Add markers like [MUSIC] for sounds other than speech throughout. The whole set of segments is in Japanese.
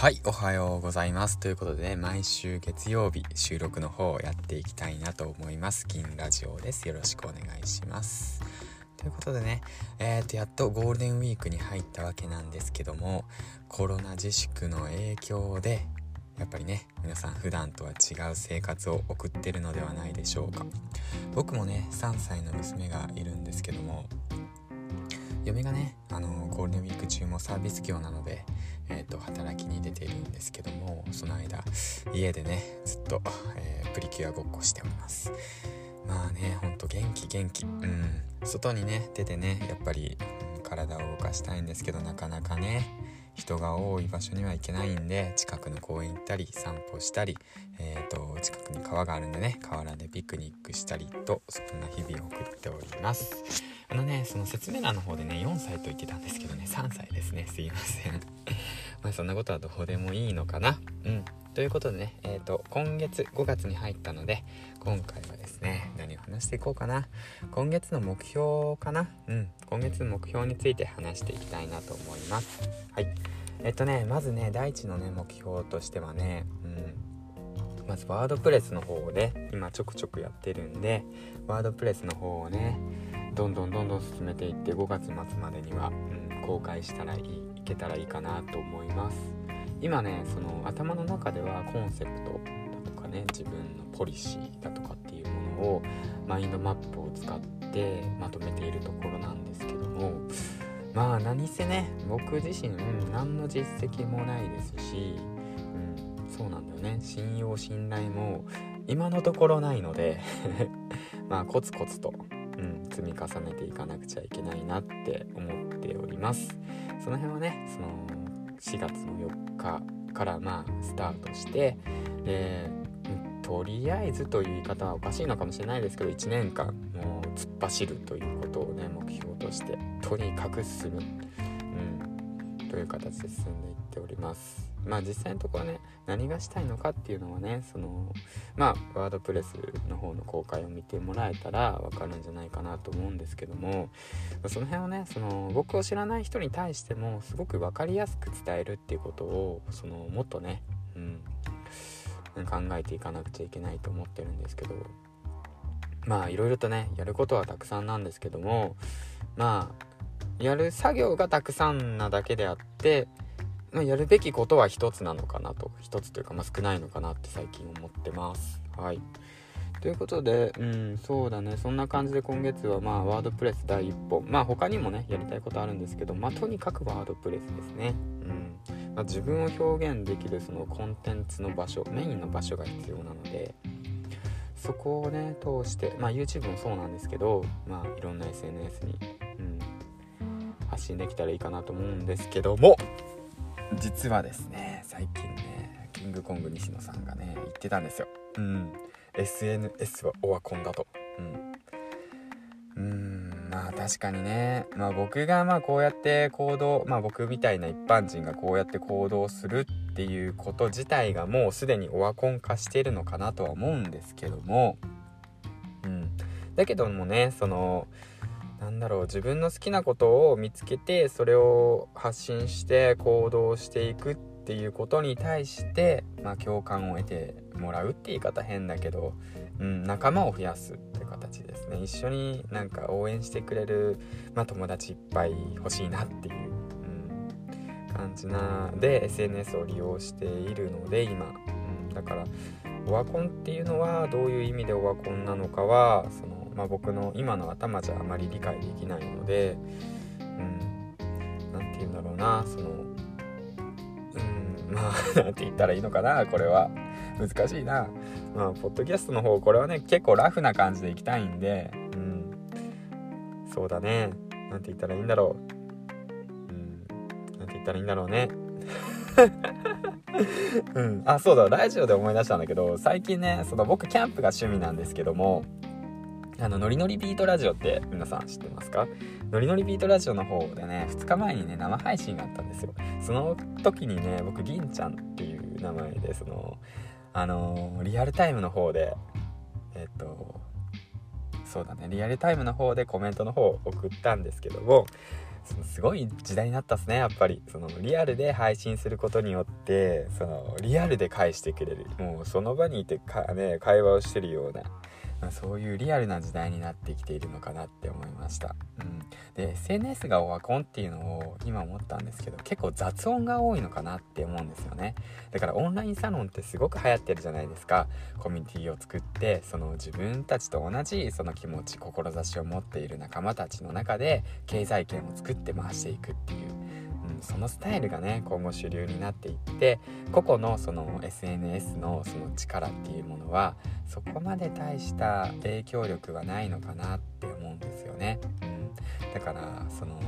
はいおはようございます。ということでね毎週月曜日収録の方をやっていきたいなと思います。銀ラジオです。よろしくお願いします。ということでねえー、とやっとゴールデンウィークに入ったわけなんですけどもコロナ自粛の影響でやっぱりね皆さん普段とは違う生活を送ってるのではないでしょうか。僕もね3歳の娘がいるんですけども嫁がねあのゴールデンウィーク中もサービス業なので、えーと、働きに出ているんですけどもその間家でねずっと、えー、プリキュアごっこしてます。まあねほんと元気元気。うん。外にね出てねやっぱり、うん、体を動かしたいんですけどなかなかね人が多い場所には行けないんで近くの公園行ったり散歩したり、えーと、近くに川があるんでね河原でピクニックしたりとそんな日々を送っております。あのねその説明欄の方でね4歳と言ってたんですけどね3歳ですね。すいません。[LAUGHS] まあそんなことはどうでもいいのかな。うん。ということでね、えーと、今月5月に入ったので今回はですね何を話していこうかな。今月の目標かな？うん今月の目標について話していきたいなと思います。はい。えっとねまずね第一のね目標としてはねうんまずワードプレスの方で今ちょくちょくやってるんでワードプレスの方をねどんどんどんどん進めていって5月末までには、うん、公開したらいいいけたらいいかなと思います。今ねその頭の中ではコンセプトだとかね自分のポリシーだとかっていうものをマインドマップを使ってまとめているところなんですけどもまあ何せね僕自身、うん、何の実績もないですし、うん、そうなんだよね。信用信頼も今のところないので [LAUGHS] まあコツコツと、うん、積み重ねていかなくちゃいけないなって思っております。その辺はねその4月の4日からまあスタートしてでとりあえずという言い方はおかしいのかもしれないですけど1年間もう突っ走るということをね目標としてとにかく進む、うん、という形で進んでいっております。まあ実際のところね何がしたいのかっていうのはねそのまあワードプレスの方の公開を見てもらえたら分かるんじゃないかなと思うんですけどもその辺をねその僕を知らない人に対してもすごく分かりやすく伝えるっていうことをそのもっとね、うん、考えていかなくちゃいけないと思ってるんですけどまあいろいろとねやることはたくさんなんですけどもまあやる作業がたくさんなだけであってまあ、やるべきことは一つなのかなと一つというか、まあ、少ないのかなって最近思ってます。はい。ということでうんそうだね。そんな感じで今月はまあワードプレス第一歩。まあ他にもねやりたいことあるんですけどまあとにかくワードプレスですね。うん、まあ、自分を表現できるそのコンテンツの場所メインの場所が必要なのでそこをね通してまあ YouTube もそうなんですけどまあいろんな SNS に、うん、発信できたらいいかなと思うんですけども。実はですね最近ねキングコング西野さんがね言ってたんですよ。うん。SNS はオワコンだと。うん。うんまあ確かにね。まあ僕がまあこうやって行動まあ僕みたいな一般人がこうやって行動するっていうこと自体がもうすでにオワコン化してるのかなとは思うんですけども。うん。だけどもねそのなんだろう自分の好きなことを見つけてそれを発信して行動していくっていうことに対して、まあ、共感を得てもらうって言い方変だけど、うん、仲間を増やすって形ですね。一緒になんか応援してくれる、まあ、友達いっぱい欲しいなっていう、うん、感じなで SNS を利用しているので今、うん、だからオワコンっていうのはどういう意味でオワコンなのかはそのまあ、僕の今の頭じゃあまり理解できないのでうん何て言うんだろうなそのうんまあ [LAUGHS] 何て言ったらいいのかなこれは。難しいな。まあポッドキャストの方これはね結構ラフな感じでいきたいんでうん。そうだね。何て言ったらいいんだろう。うん。何て言ったらいいんだろうね。[LAUGHS] うん、あそうだ。ラジオで思い出したんだけど最近ねその僕キャンプが趣味なんですけどもあの、ノリノリビートラジオって皆さん知ってますか？ノリノリビートラジオの方でね、2日前にね、生配信があったんですよ。その時にね、僕、銀ちゃんっていう名前で、その、あのー、リアルタイムの方で、えっと、そうだねリアルタイムの方でコメントの方を送ったんですけどもそのすごい時代になったっすねやっぱり。そのリアルで配信することによってそのリアルで返してくれる。もうその場にいてか、ね、会話をしてるような、そういうリアルな時代になってきているのかなって思いました、うん、で SNS がオワコンっていうのを今思ったんですけど結構雑音が多いのかなって思うんですよね。だからオンラインサロンってすごく流行ってるじゃないですか。コミュニティを作ってその自分たちと同じその気持ち志を持っている仲間たちの中で経済圏を作って回していくっていう。そのスタイルがね今後主流になっていって個々のその SNS のその力っていうものはそこまで大した影響力はないのかなって思うんですよね。うん、だからその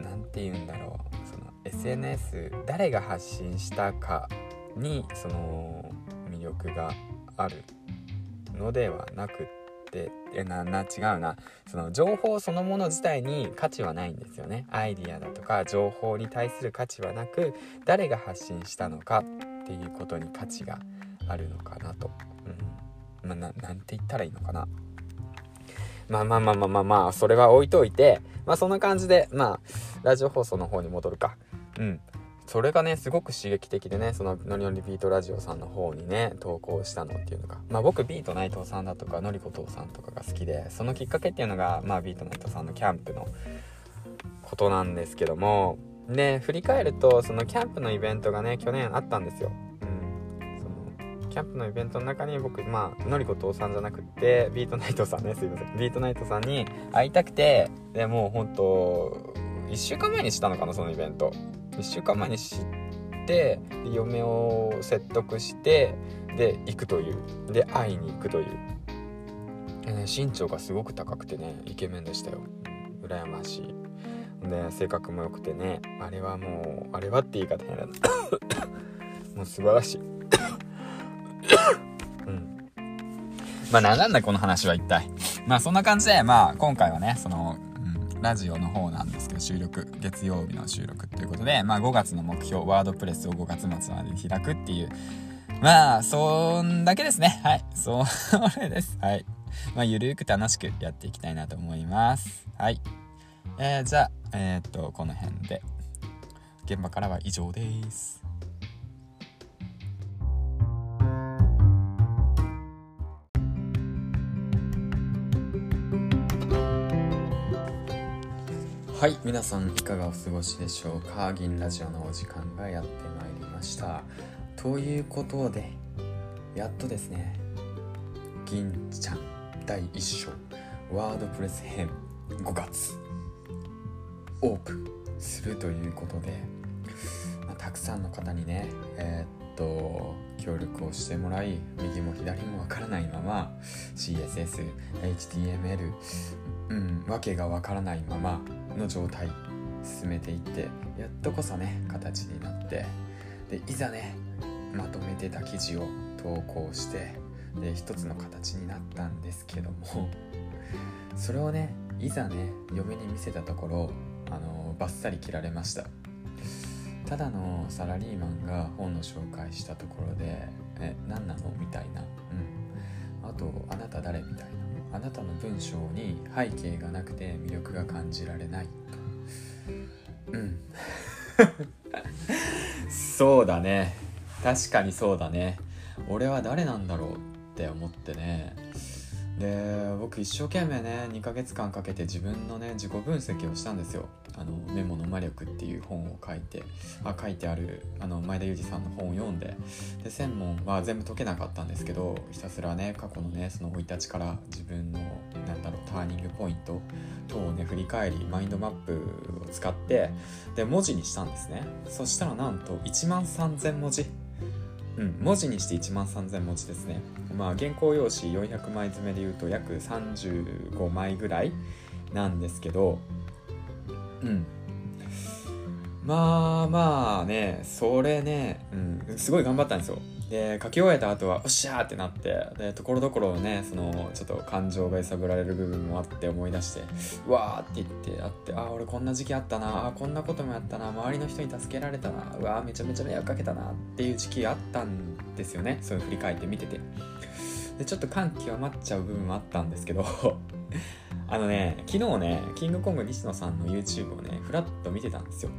何て言うんだろうその SNS 誰が発信したかにその魅力があるのではなくてってえなな違うな。その情報そのもの自体に価値はないんですよね。アイディアだとか情報に対する価値はなく誰が発信したのかっていうことに価値があるのかなと、うん。まあ、ななんて言ったらいいのかな。まあまあまあまあまあまあそれは置いといてまあそんな感じでまあラジオ放送の方に戻るか。うん。それがねすごく刺激的でねそのノリノリビートラジオさんの方にね投稿したのっていうのが。まあ僕ビート内藤さんだとかのりこ父さんとかが好きでそのきっかけっていうのがまあビート内藤さんのキャンプのことなんですけどもで振り返るとそのキャンプのイベントがね去年あったんですよ。キャンプのイベントの中に僕まあのりこ父さんじゃなくってビートナイトさんねすいません。ビートナイトさんに会いたくてでもうほんと1週間前にしたのかなそのイベント。1週間前に知って嫁を説得してで行くという。で会いに行くという、ね、身長がすごく高くてねイケメンでしたよ。羨ましい。で性格も良くてねあれはもうあれはって言い方変だ [COUGHS] もう素晴らしい。[COUGHS] うん。まあなんだこの話は一体。まあそんな感じでまあ今回はねそのラジオの方なんですけど収録月曜日の収録ということで、まあ、5月の目標ワードプレスを5月末まで開くっていうまあそんだけですね。はい。それです。はい。まあゆるく楽しくやっていきたいなと思います。はい。えー、じゃあえー、っとこの辺で。現場からは以上です。はい皆さんいかがお過ごしでしょうか？銀ラジオのお時間がやってまいりました。ということでやっとですね銀ちゃん第1章ワードプレス編5月オープンするということで、まあ、たくさんの方にねえー、っと協力をしてもらい右も左もわからないまま CSS、HTML うんわけがわからないままの状態進めていってやっとこそね形になってでいざねまとめてた記事を投稿してで一つの形になったんですけども [LAUGHS] それをねいざね嫁に見せたところあのバッサリ切られましたただのサラリーマンが本の紹介したところで「え何なの?」みたいな「うんあとあなた誰?」みたいなあなたの文章に背景がなくて魅力が感じられないと。うん。[LAUGHS] そうだね。確かにそうだね。俺は誰なんだろうって思ってね。で僕一生懸命ね2ヶ月間かけて自分のね自己分析をしたんですよ。あのメモの魔力っていう本を書いてあ書いてあるあの前田裕二さんの本を読んで。で専門は全部解けなかったんですけどひたすらね過去のねその生い立ちから自分のなんだろうターニングポイント等をね振り返りマインドマップを使ってで文字にしたんですね。そしたらなんと1万3000文字。うん、文字にして1万3000文字ですね。まあ、原稿用紙400枚詰めでいうと約35枚ぐらいなんですけど、うん。まあまあね、それね、うん、すごい頑張ったんですよ。で書き終えた後は「おっしゃー!」ってなってでところどころねそのちょっと感情が揺さぶられる部分もあって思い出して「うわー!」って言ってあって「ああ俺こんな時期あったなあこんなこともやったな周りの人に助けられたなうわーめちゃめちゃ迷惑かけたな」っていう時期あったんですよねそういう振り返って見てて。でちょっと感極まっちゃう部分もあったんですけど [LAUGHS] あのね昨日ねキングコング西野さんの YouTube をねフラッと見てたんですよ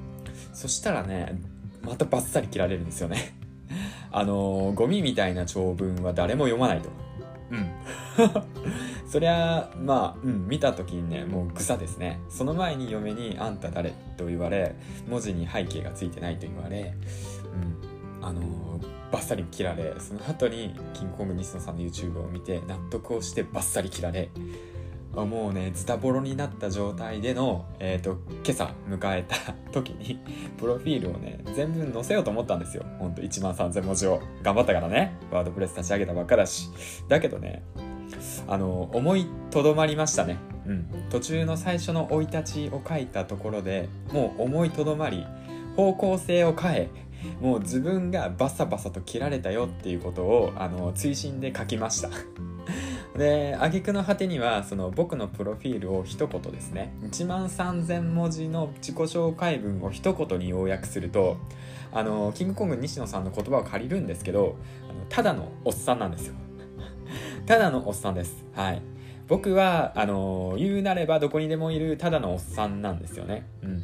そしたらねまたバッサリ切られるんですよね [LAUGHS] あのー、ゴミみたいな長文は誰も読まないとうん [LAUGHS] そりゃまあうん見た時にねもう草ですねその前に嫁に「あんた誰?」と言われ文字に背景がついてないと言われうんあのー、バッサリ切られその後にキングコング西野さんの YouTube を見て納得をしてバッサリ切られもうねズタボロになった状態での、えーと、今朝迎えた時に [LAUGHS] プロフィールをね全部載せようと思ったんですよ。ほんと1万3000文字を。頑張ったからね。ワードプレス立ち上げたばっかだし。だけどねあの思いとどまりましたね。うん。途中の最初の生い立ちを書いたところでもう思いとどまり方向性を変えもう自分がバサバサと切られたよっていうことをあの追伸で書きました。で挙句の果てにはその僕のプロフィールを一言ですね1万3000文字の自己紹介文を一言に要約するとあのキングコング西野さんの言葉を借りるんですけどあのただのおっさんなんですよ [LAUGHS] ただのおっさんです。はい。僕は、あの言うなればどこにでもいるただのおっさんなんですよね。うん。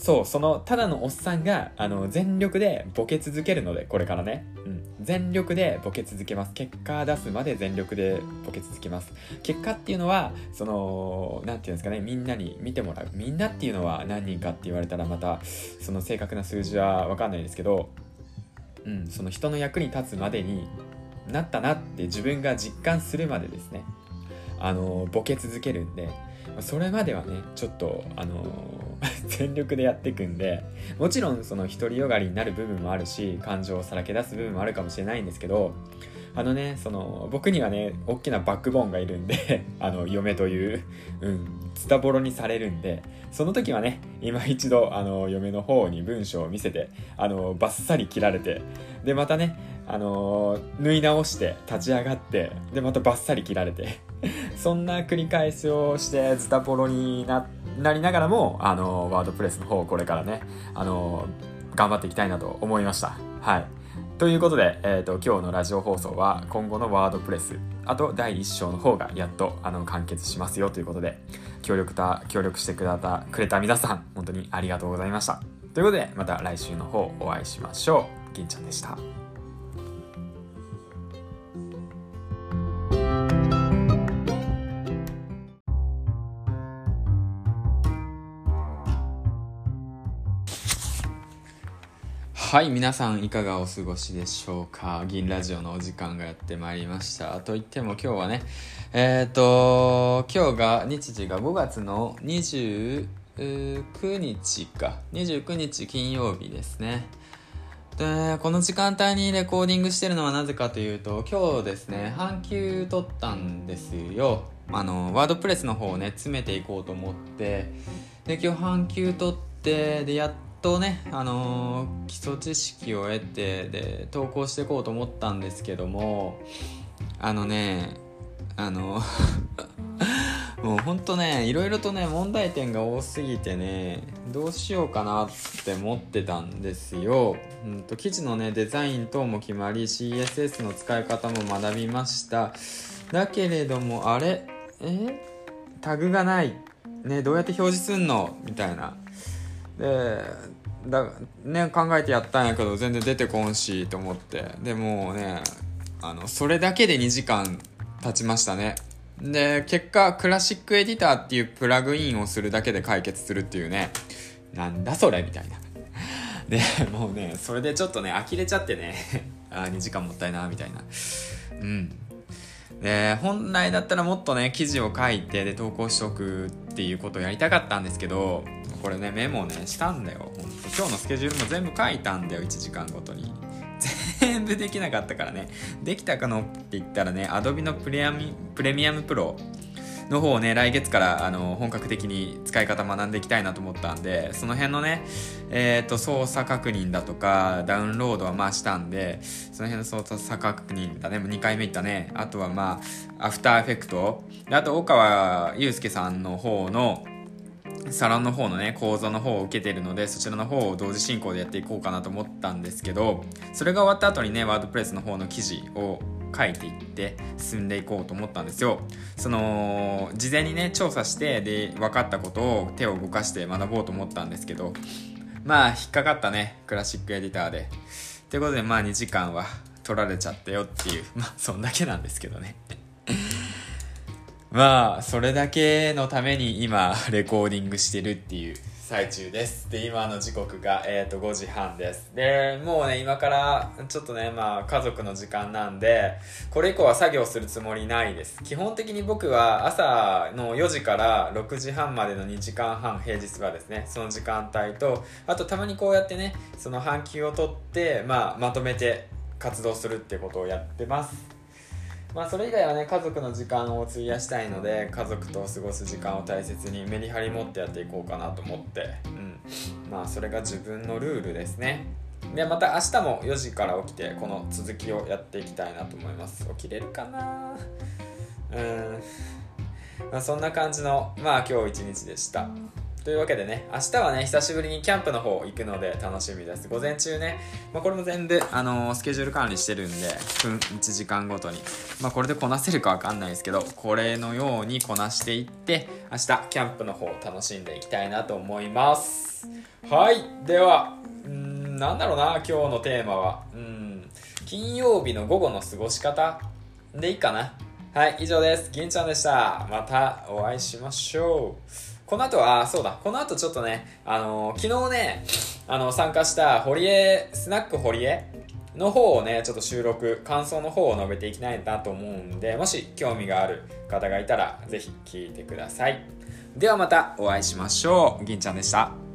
そう、その、ただのおっさんが、あの、全力でボケ続けるので、これからね。うん。全力でボケ続けます。結果出すまで全力でボケ続けます。結果っていうのは、その、なんていうんですかね、みんなに見てもらう。みんなっていうのは何人かって言われたらまた、その正確な数字はわかんないですけど、うん、その人の役に立つまでになったなって自分が実感するまでですねあのボケ続けるんでそれまではねちょっとあの [LAUGHS] 全力でやっていくんでもちろんその独りよがりになる部分もあるし感情をさらけ出す部分もあるかもしれないんですけどあのねその僕にはね大きなバックボーンがいるんで [LAUGHS] あの嫁といううんズタボロにされるんでその時はね今一度あの嫁の方に文章を見せてあのバッサリ切られてでまたねあの縫い直して立ち上がってでまたバッサリ切られて。[LAUGHS] そんな繰り返しをしてズタボロになりながらもあのワードプレスの方をこれからねあの頑張っていきたいなと思いました。はい。ということで、えーと、今日のラジオ放送は今後のワードプレスあと第1章の方がやっとあの完結しますよということで協力た協力してくれたくれた皆さん本当にありがとうございました。ということでまた来週の方お会いしましょう。銀ちゃんでした。はい皆さんいかがお過ごしでしょうか？銀ラジオのお時間がやってまいりました。といっても今日はねえっ、ー、と今日が日時が5月の29日か。29日金曜日ですね。でこの時間帯にレコーディングしてるのはなぜかというと今日ですね半休取ったんですよ。あのワードプレスの方をね詰めていこうと思って。で今日半休取ってでやっとね、あのー、基礎知識を得てで投稿していこうと思ったんですけどもあのねあの [LAUGHS] もうほんとねいろいろとね問題点が多すぎてねどうしようかなって思ってたんですよ、うんと、記事のねデザイン等も決まり CSS の使い方も学びました。だけれどもあれ？え？タグがない。ねどうやって表示すんの？みたいな。でだね考えてやったんやけど全然出てこんしと思って。でもうねあのそれだけで2時間経ちましたね。で結果クラシックエディターっていうプラグインをするだけで解決するっていうね。なんだそれみたいな。[LAUGHS] でもうねそれでちょっとね呆れちゃってね。[LAUGHS] あ2時間もったいなみたいな。うん。で本来だったらもっとね記事を書いてで投稿しておくっていうことをやりたかったんですけどこれねメモねしたんだよ。ほんと今日のスケジュールも全部書いたんだよ。1時間ごとに。全部できなかったからね。できたかのって言ったらね Adobe のプレミプレミアムプロの方をね来月からあの本格的に使い方学んでいきたいなと思ったんでその辺のねえっ、ー、と操作確認だとかダウンロードはまあしたんでその辺の操作確認だねもう2回目いったね。あとはまあアフターエフェクトであと岡川祐介さんの方のサロンの方のね講座の方を受けているのでそちらの方を同時進行でやっていこうかなと思ったんですけどそれが終わった後にねワードプレスの方の記事を書いていって進んでいこうと思ったんですよ。その事前にね調査してで分かったことを手を動かして学ぼうと思ったんですけどまあ引っかかったねクラシックエディターで。ということでまあ2時間は取られちゃったよっていうまあそんだけなんですけどね。まあそれだけのために今 [LAUGHS] レコーディングしてるっていう最中です。で今の時刻が、えー、と5時半です。でもうね今からちょっとねまあ家族の時間なんでこれ以降は作業するつもりないです。基本的に僕は朝の4時から6時半までの2時間半平日はですねその時間帯とあとたまにこうやってねその半休を取って、まあ、まとめて活動するってことをやってます。まあそれ以外はね家族の時間を費やしたいので家族と過ごす時間を大切にメリハリ持ってやっていこうかなと思って。うん。まあそれが自分のルールですね。でまた明日も4時から起きてこの続きをやっていきたいなと思います。起きれるかな？うん。まあそんな感じのまあ今日一日でしたというわけでね、明日はね、久しぶりにキャンプの方行くので楽しみです。午前中ね、まあ、これも全部、あのー、スケジュール管理してるんで、1時間ごとに。まあ、これでこなせるかわかんないですけど、これのようにこなしていって、明日、キャンプの方楽しんでいきたいなと思います。はい。では、んなんだろうな、今日のテーマは。うん、金曜日の午後の過ごし方でいいかな。はい、以上です。銀ちゃんでした。またお会いしましょう。この後は、そうだ、この後ちょっとね、あのー、昨日ね、あの、参加した堀江、スナック堀江の方をね、ちょっと収録、感想の方を述べていきたいなと思うんで、もし興味がある方がいたら、ぜひ聞いてください。ではまたお会いしましょう。銀ちゃんでした。